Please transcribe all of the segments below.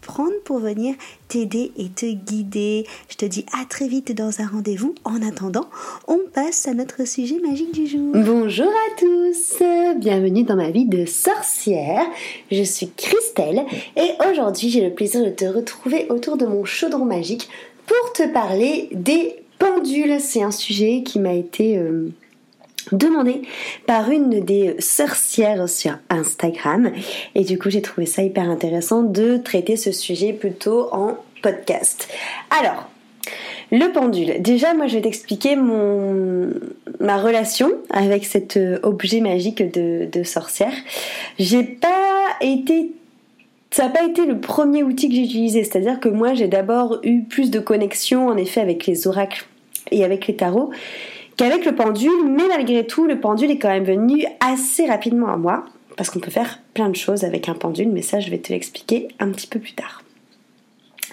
prendre pour venir t'aider et te guider. Je te dis à très vite dans un rendez-vous. En attendant, on passe à notre sujet magique du jour. Bonjour à tous, bienvenue dans ma vie de sorcière. Je suis Christelle et aujourd'hui j'ai le plaisir de te retrouver autour de mon chaudron magique pour te parler des pendules. C'est un sujet qui m'a été... Euh, demandé par une des sorcières sur Instagram. Et du coup, j'ai trouvé ça hyper intéressant de traiter ce sujet plutôt en podcast. Alors, le pendule. Déjà, moi, je vais t'expliquer mon ma relation avec cet euh, objet magique de, de sorcière. J'ai pas été ça n'a pas été le premier outil que j'ai utilisé, c'est-à-dire que moi j'ai d'abord eu plus de connexion en effet avec les oracles et avec les tarots qu'avec le pendule, mais malgré tout, le pendule est quand même venu assez rapidement à moi, parce qu'on peut faire plein de choses avec un pendule, mais ça, je vais te l'expliquer un petit peu plus tard.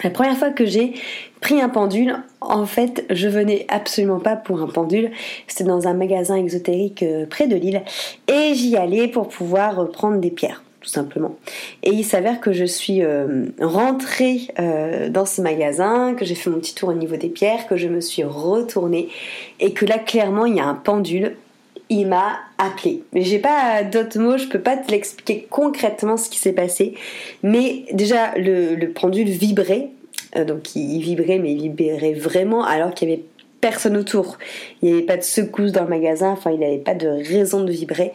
La première fois que j'ai pris un pendule, en fait, je venais absolument pas pour un pendule. C'était dans un magasin exotérique euh, près de Lille et j'y allais pour pouvoir prendre des pierres tout simplement. Et il s'avère que je suis euh, rentrée euh, dans ce magasin, que j'ai fait mon petit tour au niveau des pierres, que je me suis retournée et que là clairement il y a un pendule. Il m'a appelé. Mais j'ai pas d'autres mots, je peux pas te l'expliquer concrètement ce qui s'est passé. Mais déjà le, pendule vibrait, euh, donc il vibrait, mais il vibrait vraiment alors qu'il y avait personne autour. Il n'y avait pas de secousse dans le magasin, enfin il n'avait pas de raison de vibrer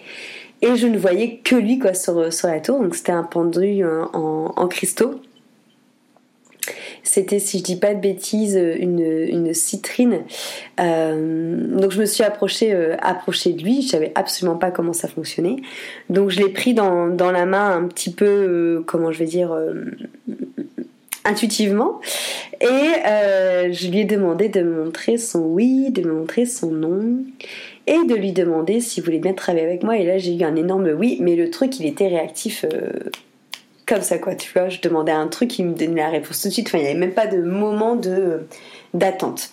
et je ne voyais que lui quoi sur, sur la tour. Donc c'était un pendu euh, en, cristaux. C'était, si je dis pas de bêtises, une, une citrine. Euh, donc je me suis approchée, euh, approchée de lui. Je savais absolument pas comment ça fonctionnait. Donc je l'ai pris dans, dans, la main un petit peu, comment je vais dire, intuitivement. Et je lui ai demandé de me montrer son oui, de me montrer son non et de lui demander s'il voulait bien travailler avec moi. Et là, j'ai eu un énorme oui, mais le truc, il était réactif euh, comme ça, quoi. Tu vois, je demandais un truc, il me donnait la réponse tout de suite. Enfin, il n'y avait même pas de moment de d'attente.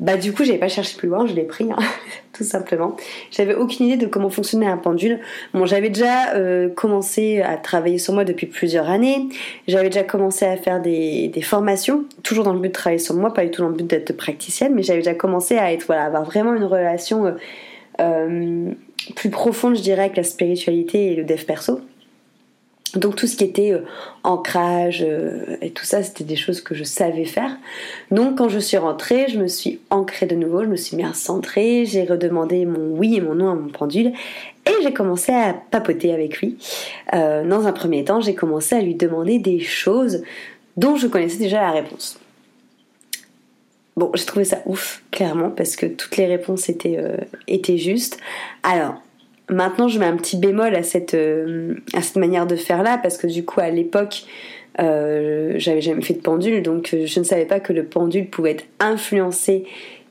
Bah, du coup, j'avais pas cherché plus loin, je l'ai pris, hein, tout simplement. J'avais aucune idée de comment fonctionnait un pendule. Bon, j'avais déjà euh, commencé à travailler sur moi depuis plusieurs années. J'avais déjà commencé à faire des, formations, toujours dans le but de travailler sur moi, pas du tout dans le but d'être praticienne, mais j'avais déjà commencé à être, avoir vraiment une relation euh, euh, plus profonde, je dirais, avec la spiritualité et le dev perso. Donc tout ce qui était euh, ancrage euh, et tout ça, c'était des choses que je savais faire. Donc quand je suis rentrée, je me suis ancrée de nouveau, je me suis bien centrée, j'ai redemandé mon oui et mon non à mon pendule et j'ai commencé à papoter avec lui. Euh, dans un premier temps, j'ai commencé à lui demander des choses dont je connaissais déjà la réponse. Bon, j'ai trouvé ça ouf, clairement, parce que toutes les réponses étaient, étaient justes. Alors, Maintenant, je mets un petit bémol à cette, euh, à cette manière de faire là, parce que du coup, à l'époque, euh, j'avais jamais fait de pendule, donc euh, je ne savais pas que le pendule pouvait être influencé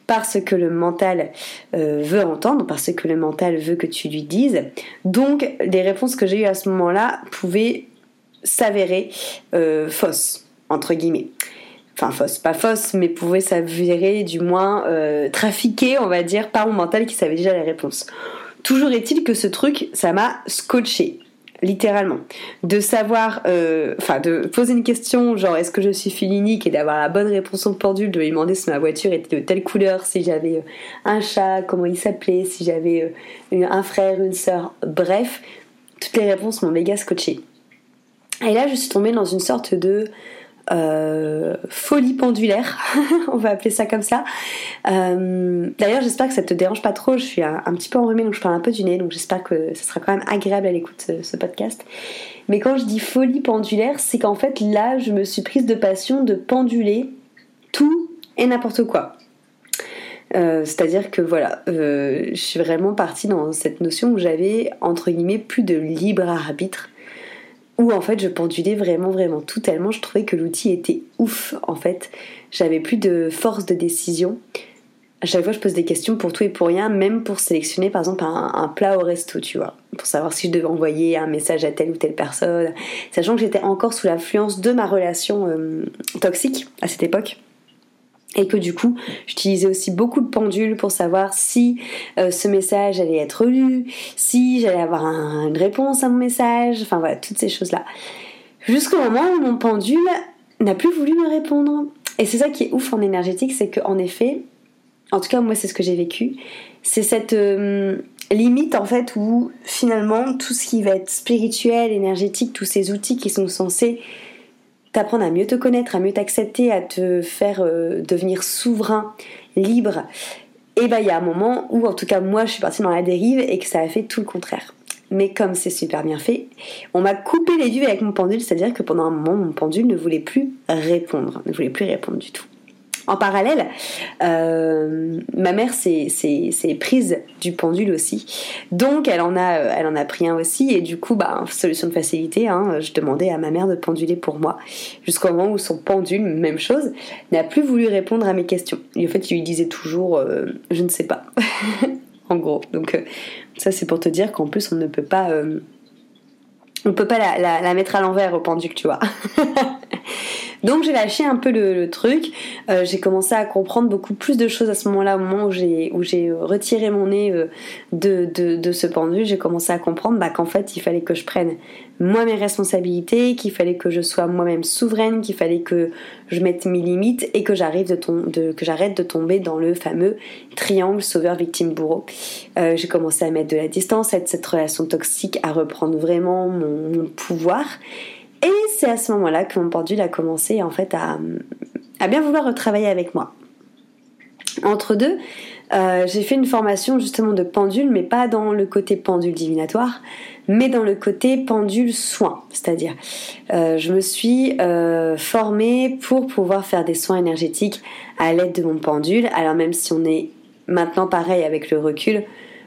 par ce que le mental veut entendre, par ce que le mental veut que tu lui dises. Donc, les réponses que j'ai eues à ce moment-là pouvaient s'avérer fausses, entre guillemets enfin fausses, pas fausses, mais pouvaient s'avérer du moins trafiquées, on va dire, par mon mental qui savait déjà les réponses. Toujours est-il que ce truc, ça m'a scotché littéralement. De savoir, euh, enfin de poser une question, genre est-ce que je suis filinique et d'avoir la bonne réponse au pendule, de lui demander si ma voiture était de telle couleur, si j'avais euh, un chat, comment il s'appelait, si j'avais euh, un frère, une sœur, bref, toutes les réponses m'ont méga scotché. Et là, je suis tombée dans une sorte de euh, folie pendulaire, on va appeler ça comme ça. Euh, d'ailleurs, j'espère que ça te dérange pas trop. Je suis un, petit peu enrhumée, donc je parle un peu du nez, donc j'espère que ce sera quand même agréable à l'écoute ce, ce podcast. Mais quand je dis folie pendulaire, c'est qu'en fait là, je me suis prise de passion de penduler tout et n'importe quoi. Euh, c'est-à-dire que voilà, euh, je suis vraiment partie dans cette notion où j'avais entre guillemets plus de libre arbitre, où en fait je pendulais vraiment vraiment tout tellement je trouvais que l'outil était ouf en fait. J'avais plus de force de décision. À chaque fois je pose des questions pour tout et pour rien, même pour sélectionner par exemple un, plat au resto, tu vois, pour savoir si je devais envoyer un message à telle ou telle personne, sachant que j'étais encore sous l'influence de ma relation euh, toxique à cette époque et que du coup j'utilisais aussi beaucoup de pendules pour savoir si euh, ce message allait être lu, si j'allais avoir une réponse à mon message, enfin voilà, toutes ces choses-là. Jusqu'au moment où mon pendule n'a plus voulu me répondre. Et c'est ça qui est ouf en énergétique, c'est qu'en effet, en tout cas moi c'est ce que j'ai vécu, c'est cette euh, limite en fait où finalement tout ce qui va être spirituel, énergétique, tous ces outils qui sont censés t'apprendre à mieux te connaître, à mieux t'accepter, à te faire euh, devenir souverain, libre, et bah il y a un moment où en tout cas moi je suis partie dans la dérive et que ça a fait tout le contraire. Mais comme c'est super bien fait, on m'a coupé les vues avec mon pendule, c'est-à-dire que pendant un moment mon pendule ne voulait plus répondre, ne voulait plus répondre du tout. En parallèle, euh, ma mère s'est prise du pendule aussi, donc elle en a, elle en a pris un aussi, et du coup, bah, solution de facilité, hein, je demandais à ma mère de penduler pour moi, jusqu'au moment où son pendule, même chose, n'a plus voulu répondre à mes questions. Et en fait, il lui disait toujours, euh, je ne sais pas, en gros. Donc euh, ça, c'est pour te dire qu'en plus, on ne peut pas on peut pas la mettre à l'envers au pendule, tu vois. Donc j'ai lâché un peu le, truc. Euh, j'ai commencé à comprendre beaucoup plus de choses à ce moment-là, au moment où j'ai où j'ai retiré mon nez euh, de, de, de ce pendule. J'ai commencé à comprendre bah, qu'en fait il fallait que je prenne moi mes responsabilités, qu'il fallait que je sois moi-même souveraine, qu'il fallait que je mette mes limites et que j'arrive de, de que j'arrête de tomber dans le fameux triangle sauveur victime bourreau. Euh, j'ai commencé à mettre de la distance, à cette relation toxique, à reprendre vraiment mon pouvoir. Et c'est à ce moment-là que mon pendule a commencé en fait à, bien vouloir retravailler avec moi. Entre deux, euh, j'ai fait une formation justement de pendule, mais pas dans le côté pendule divinatoire, mais dans le côté pendule soin. C'est-à-dire, euh, je me suis euh, formée pour pouvoir faire des soins énergétiques à l'aide de mon pendule. Alors même si on est maintenant pareil avec le recul,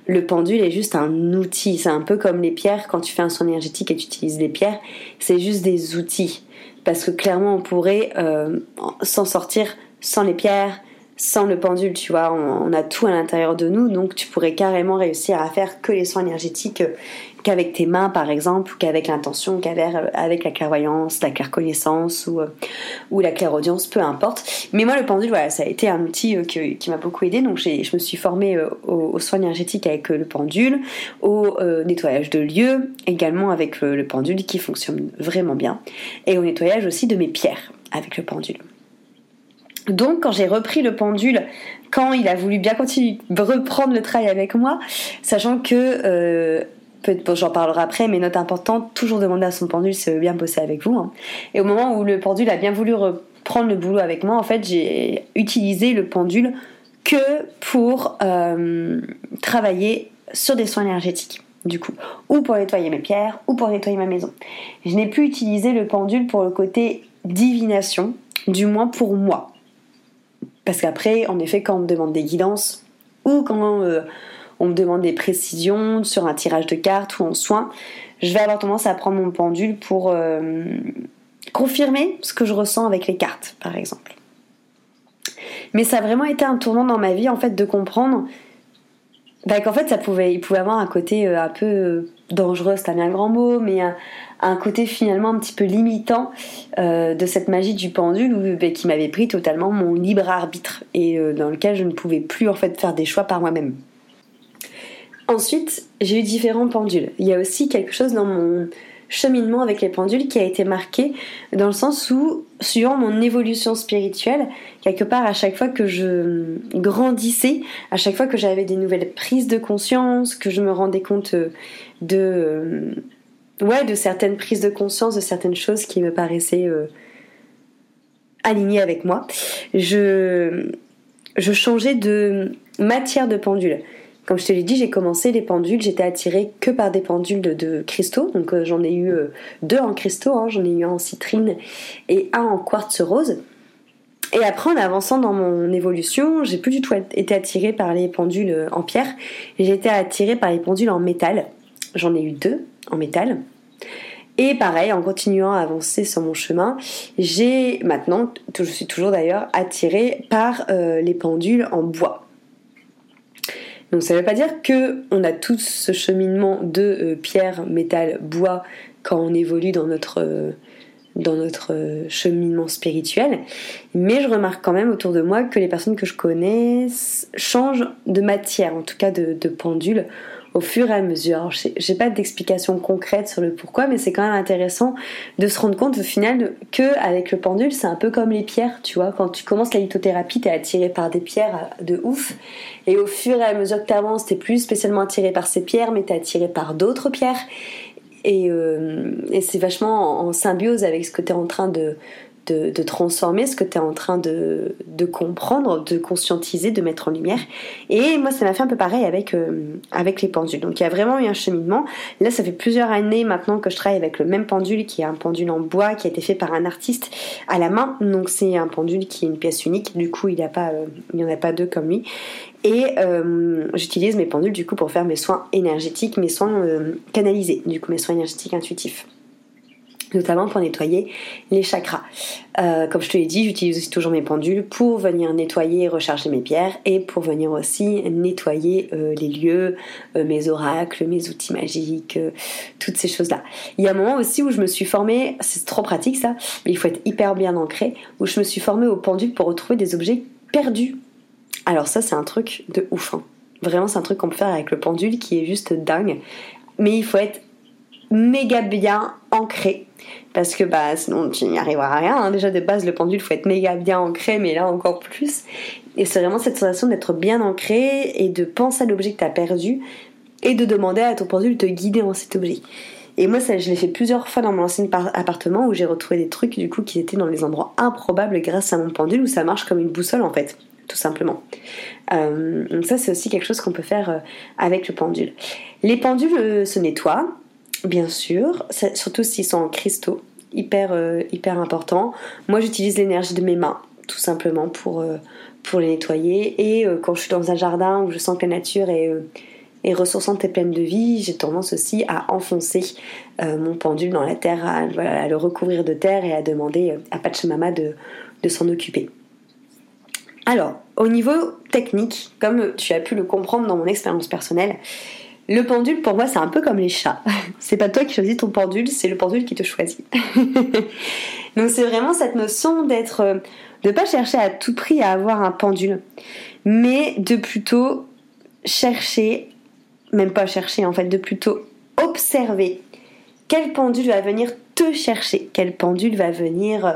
le pendule est juste un outil. C'est un peu comme les pierres, quand tu fais un soin énergétique et tu utilises les pierres, c'est juste des outils. Parce que clairement, on pourrait euh, s'en sortir sans les pierres, sans le pendule, tu vois. On, a tout à l'intérieur de nous, donc tu pourrais carrément réussir à faire que les soins énergétiques euh, qu'avec tes mains par exemple, ou qu'avec l'intention, qu'avec avec la clairvoyance, la claire-connaissance ou, euh, ou la clairaudience, peu importe. Mais moi le pendule, voilà, ça a été un outil euh, qui, m'a beaucoup aidé, donc je me suis formée euh, aux, soins énergétiques avec le pendule, au nettoyage de lieux, également avec le, pendule qui fonctionne vraiment bien, et au nettoyage aussi de mes pierres avec le pendule. Donc quand j'ai repris le pendule, quand il a voulu bien continuer, reprendre le travail avec moi, sachant que j'en parlerai après, mais note importante, toujours demander à son pendule veut bien bosser avec vous. Hein. Et au moment où le pendule a bien voulu reprendre le boulot avec moi, en fait, j'ai utilisé le pendule que pour euh, travailler sur des soins énergétiques, du coup, ou pour nettoyer mes pierres, ou pour nettoyer ma maison. Je n'ai plus utilisé le pendule pour le côté divination, du moins pour moi. Parce qu'après, en effet, quand on me demande des guidances, ou quand euh, on me demande des précisions sur un tirage de cartes ou en soins, je vais avoir tendance à prendre mon pendule pour euh, confirmer ce que je ressens avec les cartes, par exemple. Mais ça a vraiment été un tournant dans ma vie, en fait, de comprendre bah, qu'en fait, ça pouvait, il avoir un côté euh, un peu euh, dangereux, c'est un grand mot, mais un, côté finalement un petit peu limitant de cette magie du pendule bah, qui m'avait pris totalement mon libre arbitre et dans lequel je ne pouvais plus en fait faire des choix par moi-même. Ensuite, j'ai eu différents pendules. Il y a aussi quelque chose dans mon cheminement avec les pendules qui a été marqué dans le sens où, suivant mon évolution spirituelle, quelque part à chaque fois que je grandissais, à chaque fois que j'avais des nouvelles prises de conscience, que je me rendais compte de, euh, ouais, de certaines prises de conscience, de certaines choses qui me paraissaient euh, alignée avec moi, je changeais de matière de pendule. Comme je te l'ai dit, j'ai commencé les pendules, j'étais attirée que par des pendules de, cristaux. Donc euh, j'en ai eu euh, deux en cristaux, hein. j'en ai eu un en citrine et un en quartz rose. Et après, en avançant dans mon évolution, j'ai plus du tout été attirée par les pendules euh, en pierre. J'ai été attirée par les pendules en métal. J'en ai eu deux en métal. Et pareil, en continuant à avancer sur mon chemin, j'ai maintenant, je suis toujours d'ailleurs attirée par les pendules en bois. Donc ça ne veut pas dire que on a tous ce cheminement de euh, pierre, métal, bois quand on évolue dans notre euh, euh, cheminement spirituel. Mais je remarque quand même autour de moi que les personnes que je connais changent de matière, en tout cas de pendule, au fur et à mesure. J'ai pas d'explication concrète sur le pourquoi, mais c'est quand même intéressant de se rendre compte au final que avec le pendule, c'est un peu comme les pierres, tu vois. Quand tu commences la lithothérapie, t'es attiré par des pierres de ouf, et au fur et à mesure que tu avances, t'es plus spécialement attiré par ces pierres, mais t'es attiré par d'autres pierres. Et, euh, et c'est vachement en, symbiose avec ce que tu es en train de, de, transformer ce que tu es en train de, comprendre, de conscientiser, de mettre en lumière. Et moi, ça m'a fait un peu pareil avec, euh, avec les pendules. Donc il y a vraiment eu un cheminement. Là, ça fait plusieurs années maintenant que je travaille avec le même pendule, qui est un pendule en bois, qui a été fait par un artiste à la main. Donc c'est un pendule qui est une pièce unique. Du coup, il n'y euh, en a pas deux comme lui. Et euh, j'utilise mes pendules du coup pour faire mes soins énergétiques, mes soins canalisés, du coup mes soins énergétiques intuitifs notamment pour nettoyer les chakras. Euh, comme je te l'ai dit, j'utilise aussi toujours mes pendules pour venir nettoyer et recharger mes pierres et pour venir aussi nettoyer euh, les lieux, euh, mes oracles, mes outils magiques, toutes ces choses-là. Il y a un moment aussi où je me suis formée, c'est trop pratique ça, mais il faut être hyper bien ancré, où je me suis formée au pendule pour retrouver des objets perdus. Alors ça c'est un truc de ouf. Hein. Vraiment c'est un truc qu'on peut faire avec le pendule qui est juste dingue. Mais il faut être méga bien ancré parce que bah sinon tu n'y arriveras à rien. Hein. Déjà de base le pendule faut être méga bien ancré, mais là encore plus. Et c'est vraiment cette sensation d'être bien ancré et de penser à l'objet que tu as perdu et de demander à ton pendule de te guider en cet objet. Et moi, ça, je l'ai fait plusieurs fois dans mon ancien appartement où j'ai retrouvé des trucs du coup qui étaient dans les endroits improbables grâce à mon pendule où ça marche comme une boussole en fait, tout simplement. Euh, donc ça, c'est aussi quelque chose qu'on peut faire euh, avec le pendule. Les pendules euh, se nettoient bien sûr, surtout s'ils sont en cristaux, hyper, euh, hyper important. Moi, j'utilise l'énergie de mes mains, tout simplement, pour, euh, pour les nettoyer. Et euh, quand je suis dans un jardin où je sens que la nature est, est ressourçante et pleine de vie, j'ai tendance aussi à enfoncer mon pendule dans la terre, à, le recouvrir de terre et à demander à Pachamama de, de s'en occuper. Alors, au niveau technique, comme tu as pu le comprendre dans mon expérience personnelle, le pendule, pour moi, c'est un peu comme les chats. c'est pas toi qui choisis ton pendule, c'est le pendule qui te choisit. Donc c'est vraiment cette notion d'être, euh, de pas chercher à tout prix à avoir un pendule, mais de plutôt chercher, même pas chercher en fait, de plutôt observer quel pendule va venir te chercher, quel pendule va venir euh,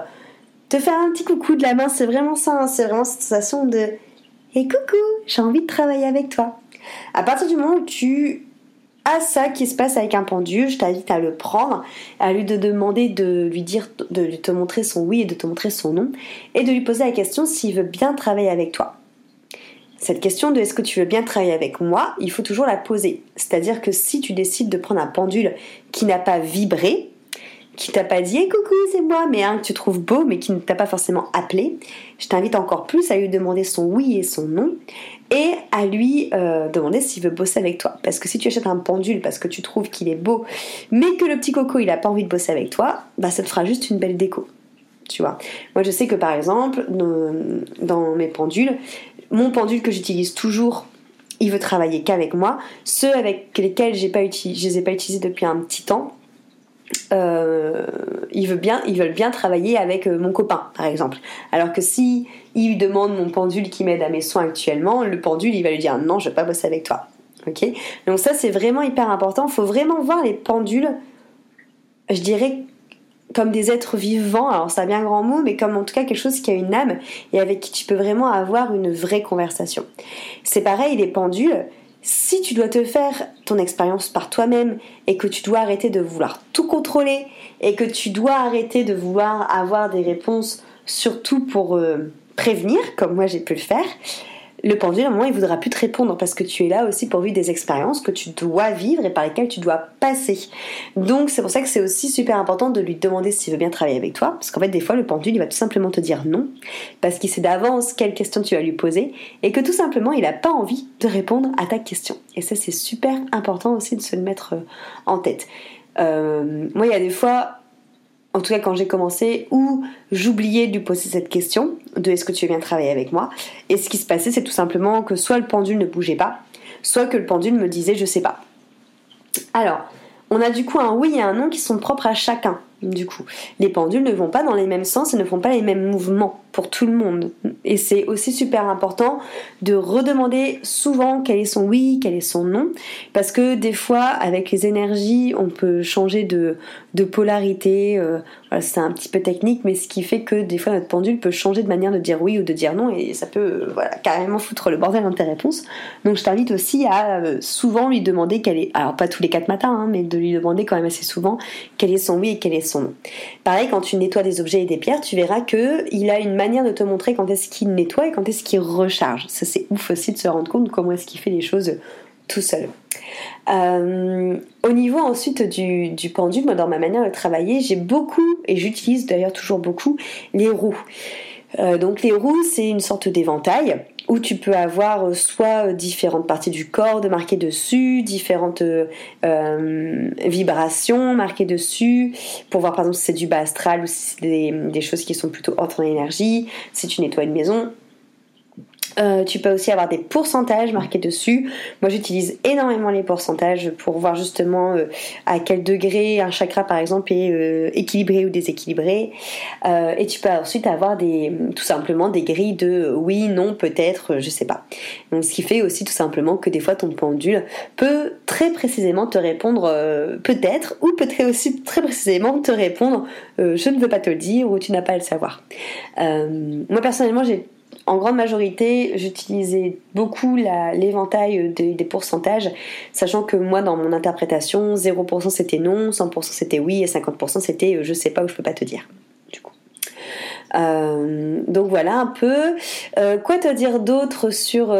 te faire un petit coucou de la main. C'est vraiment ça, hein. c'est vraiment cette sensation de et coucou, j'ai envie de travailler avec toi. À partir du moment où tu as ça qui se passe avec un pendule, je t'invite à le prendre, à lui de demander de lui dire, de te montrer son oui et de te montrer son non, et de lui poser la question s'il veut bien travailler avec toi. Cette question de est-ce que tu veux bien travailler avec moi, il faut toujours la poser. C'est-à-dire que si tu décides de prendre un pendule qui n'a pas vibré, qui t'a pas dit coucou c'est moi mais un que tu trouves beau mais qui ne t'a pas forcément appelé, je t'invite encore plus à lui demander son oui et son non et à lui euh, demander s'il veut bosser avec toi. Parce que si tu achètes un pendule parce que tu trouves qu'il est beau mais que le petit coco il a pas envie de bosser avec toi, bah ça te fera juste une belle déco. Tu vois. Moi je sais que par exemple dans mes pendules, mon pendule que j'utilise toujours il veut travailler qu'avec moi. Ceux avec lesquels j'ai pas je les ai pas utilisés depuis un petit temps, euh, ils, veulent bien, travailler avec euh, mon copain, par exemple. Alors que si il lui demande mon pendule qui m'aide à mes soins actuellement, le pendule, il va lui dire non, je vais pas bosser avec toi. Ok? Donc ça, c'est vraiment hyper important. Il faut vraiment voir les pendules, je dirais, comme des êtres vivants. Alors c'est un bien grand mot, mais comme en tout cas quelque chose qui a une âme et avec qui tu peux vraiment avoir une vraie conversation. C'est pareil, les pendules si tu dois te faire ton expérience par toi-même et que tu dois arrêter de vouloir tout contrôler et que tu dois arrêter de vouloir avoir des réponses surtout pour prévenir, comme moi j'ai pu le faire, le pendule, à un moment, il voudra plus te répondre parce que tu es là aussi pour vivre des expériences que tu dois vivre et par lesquelles tu dois passer. Donc, c'est pour ça que c'est aussi super important de lui demander s'il veut bien travailler avec toi. Parce qu'en fait, des fois, le pendule, il va tout simplement te dire non parce qu'il sait d'avance quelle question tu vas lui poser et que tout simplement, il n'a pas envie de répondre à ta question. Et ça, c'est super important aussi de se le mettre euh, en tête. Euh, moi, il y a des fois, en tout cas quand j'ai commencé, où j'oubliais de lui poser cette question de est-ce que tu veux bien travailler avec moi? Et ce qui se passait, c'est tout simplement que soit le pendule ne bougeait pas, soit que le pendule me disait je sais pas. Alors, on a du coup un oui et un non qui sont propres à chacun. Du coup, les pendules ne vont pas dans les mêmes sens et ne font pas les mêmes mouvements pour tout le monde. Et c'est aussi super important de redemander souvent quel est son oui, quel est son non, parce que des fois, avec les énergies, on peut changer de, polarité. Euh, c'est un petit peu technique, mais ce qui fait que des fois notre pendule peut changer de manière de dire oui ou de dire non, et ça peut euh, voilà, carrément foutre le bordel dans tes réponses. Donc je t'invite aussi à euh, souvent lui demander quel est, alors pas tous les quatre matins, hein, mais de lui demander quand même assez souvent quel est son oui et quel est son Pareil, quand tu nettoies des objets et des pierres, tu verras que il a une manière de te montrer quand est-ce qu'il nettoie et quand est-ce qu'il recharge. Ça c'est ouf aussi de se rendre compte comment est-ce qu'il fait les choses tout seul. Euh, au niveau ensuite du, du, pendule, moi dans ma manière de travailler, j'ai beaucoup, et j'utilise d'ailleurs toujours beaucoup, les roues. Euh, donc les roues, c'est une sorte d'éventail où tu peux avoir euh, soit différentes parties du corps de marquer dessus, différentes vibrations marquées dessus, pour voir par exemple si c'est du bas astral ou si c'est des, choses qui sont plutôt hautes en énergie, si tu nettoies une maison, euh, tu peux aussi avoir des pourcentages marqués dessus. Moi, j'utilise énormément les pourcentages pour voir justement euh, à quel degré un chakra, par exemple, est euh, équilibré ou déséquilibré. et tu peux ensuite avoir des, tout simplement des grilles de oui, non, peut-être, je sais pas. Donc, ce qui fait aussi tout simplement que des fois ton pendule peut très précisément te répondre peut-être, ou peut être aussi très précisément te répondre je ne veux pas te le dire ou tu n'as pas à le savoir. moi personnellement, j'ai en grande majorité, j'utilisais beaucoup l'éventail des, pourcentages, sachant que moi, dans mon interprétation, 0% c'était non, 100% c'était oui, et 50% c'était euh, je sais pas ou je peux pas te dire. Du coup. Euh, donc voilà un peu. Euh, quoi te dire d'autre sur,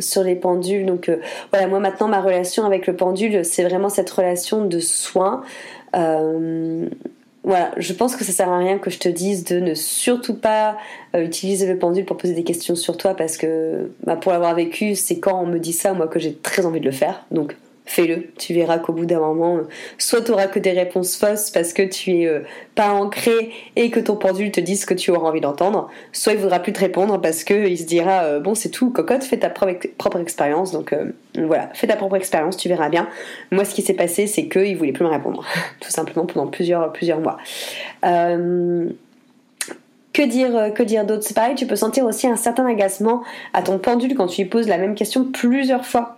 sur les pendules? Donc voilà, moi maintenant ma relation avec le pendule, c'est vraiment cette relation de soin voilà, je pense que ça sert à rien que je te dise de ne surtout pas euh, utiliser le pendule pour poser des questions sur toi parce que bah, pour l'avoir vécu, c'est quand on me dit ça, moi, que j'ai très envie de le faire. Fais-le. Tu verras qu'au bout d'un moment, euh, soit tu auras que des réponses fausses parce que tu es euh, pas ancré et que ton pendule te dise ce que tu auras envie d'entendre, soit il voudra plus te répondre parce que il se dira euh, bon c'est tout, cocotte, fais ta propre, expérience. Donc voilà, fais ta propre expérience, tu verras bien. Moi, ce qui s'est passé, c'est qu'il voulait plus me répondre, tout simplement pendant plusieurs plusieurs mois. Que dire, que dire d'autre? C'est pareil, tu peux sentir aussi un certain agacement à ton pendule quand tu lui poses la même question plusieurs fois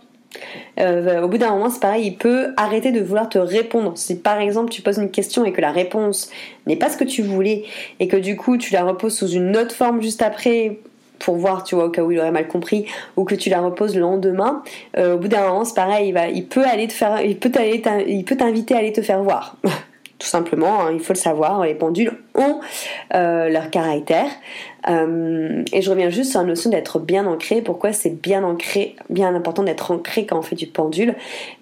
euh, au bout d'un moment, c'est pareil, il peut arrêter de vouloir te répondre. Si par exemple tu poses une question et que la réponse n'est pas ce que tu voulais et que du coup tu la reposes sous une autre forme juste après pour voir, tu vois, au cas où il aurait mal compris, ou que tu la reposes le lendemain, euh, au bout d'un moment, c'est pareil, il, peut aller te faire, il peut il peut t'inviter à aller te faire voir. tout simplement, hein, il faut le savoir, les pendules ont euh, leur caractère. Euh, et je reviens juste sur la notion d'être bien ancré. Pourquoi c'est bien ancré, bien important d'être ancré quand on fait du pendule?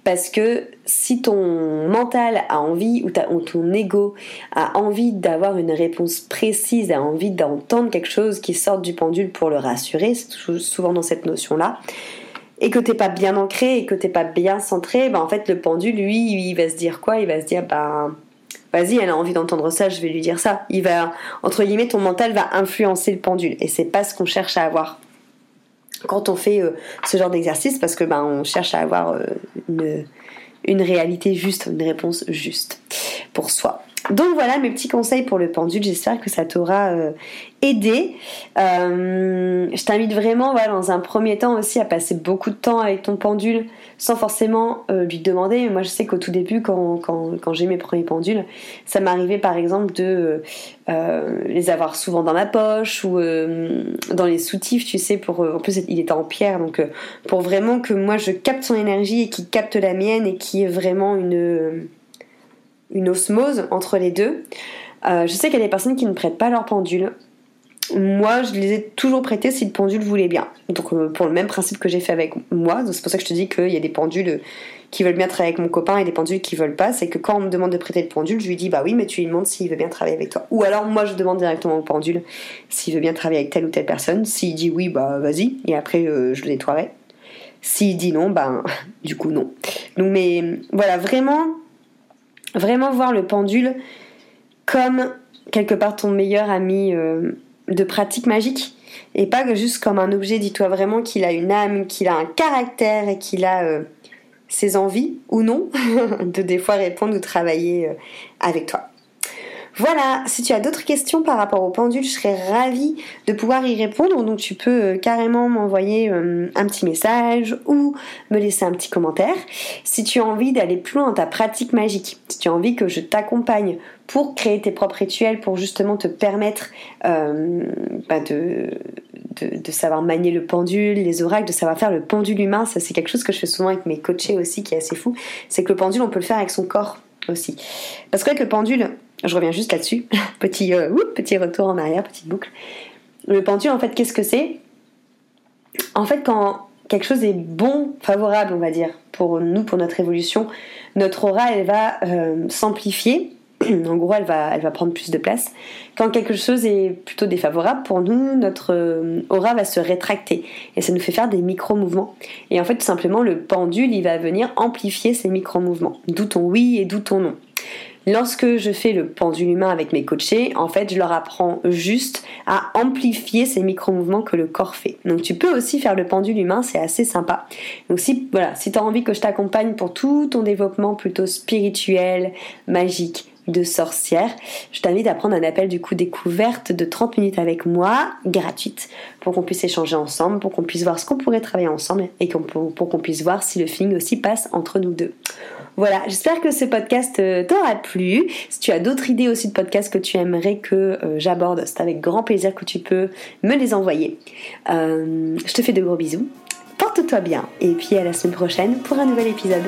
Parce que si ton mental a envie ou, ton ego a envie d'avoir une réponse précise, a envie d'entendre quelque chose qui sorte du pendule pour le rassurer, c'est souvent dans cette notion-là et que t'es pas bien ancré et que t'es pas bien centré, ben en fait le pendule lui il va se dire quoi? Il va se dire ben vas-y, elle a envie d'entendre ça, je vais lui dire ça. Il va, entre guillemets, ton mental va influencer le pendule. Et c'est pas ce qu'on cherche à avoir quand on fait euh, ce genre d'exercice, parce que ben, on cherche à avoir euh, une, une réalité juste, une réponse juste pour soi. Donc voilà mes petits conseils pour le pendule, j'espère que ça t'aura euh, aidé. Euh, je t'invite vraiment voilà, dans un premier temps aussi à passer beaucoup de temps avec ton pendule sans forcément euh, lui demander. Moi je sais qu'au tout début quand, j'ai mes premiers pendules, ça m'arrivait par exemple de les avoir souvent dans ma poche ou dans les soutifs, tu sais, pour en plus il était en pierre, donc pour vraiment que moi je capte son énergie et qu'il capte la mienne et qui est vraiment une une osmose entre les deux. Euh, je sais qu'il y a des personnes qui ne prêtent pas leur pendule. moi, je les ai toujours prêtés si le pendule voulait bien. Donc, euh, pour le même principe que j'ai fait avec moi, c'est pour ça que je te dis qu'il y a des pendules qui veulent bien travailler avec mon copain et des pendules qui veulent pas. C'est que quand on me demande de prêter le pendule, je lui dis bah oui, mais tu lui demandes s'il veut bien travailler avec toi. Ou alors, moi, je demande directement au pendule s'il veut bien travailler avec telle ou telle personne. S'il dit oui, bah vas-y, et après, euh, je le nettoierai. S'il dit non, bah du coup, non. Donc, mais voilà, vraiment, vraiment voir le pendule comme quelque part ton meilleur ami. Euh, de pratique magique et pas juste comme un objet. Dis-toi vraiment qu'il a une âme, qu'il a un caractère et qu'il a euh, ses envies ou non de des fois répondre ou travailler euh, avec toi. Voilà, si tu as d'autres questions par rapport au pendule, je serais ravie de pouvoir y répondre. Donc tu peux euh, carrément m'envoyer euh, un petit message ou me laisser un petit commentaire. Si tu as envie d'aller plus loin dans ta pratique magique, si tu as envie que je t'accompagne pour créer tes propres rituels, pour justement te permettre euh, bah, de, de, savoir manier le pendule, les oracles, de savoir faire le pendule humain, ça c'est quelque chose que je fais souvent avec mes coachés aussi qui est assez fou, c'est que le pendule on peut le faire avec son corps aussi. Parce que le pendule, je reviens juste là-dessus. petit, euh, petit retour en arrière, petite boucle. Le pendule, en fait, qu'est-ce que c'est? En fait, quand quelque chose est bon, favorable, on va dire, pour nous, pour notre évolution, notre aura, elle va euh, s'amplifier. En gros, elle va, elle va prendre plus de place. Quand quelque chose est plutôt défavorable pour nous, notre euh, aura va se rétracter et ça nous fait faire des micro-mouvements. Et en fait, tout simplement, le pendule, il va venir amplifier ces micro-mouvements. D'où ton oui et d'où ton non. Lorsque je fais le pendule humain avec mes coachés, en fait, je leur apprends juste à amplifier ces micro-mouvements que le corps fait. Donc tu peux aussi faire le pendule humain, c'est assez sympa. Donc si voilà, si tu as envie que je t'accompagne pour tout ton développement plutôt spirituel, magique, de sorcière, je t'invite à prendre un appel du coup découverte de 30 minutes avec moi, gratuite, pour qu'on puisse échanger ensemble, pour qu'on puisse voir ce qu'on pourrait travailler ensemble et pour qu'on puisse voir si le feeling aussi passe entre nous deux. Voilà, j'espère que ce podcast euh, t'aura plu. Si tu as d'autres idées aussi de podcasts que tu aimerais que euh, j'aborde, c'est avec grand plaisir que tu peux me les envoyer. Euh, je te fais de gros bisous. Porte-toi bien et puis à la semaine prochaine pour un nouvel épisode.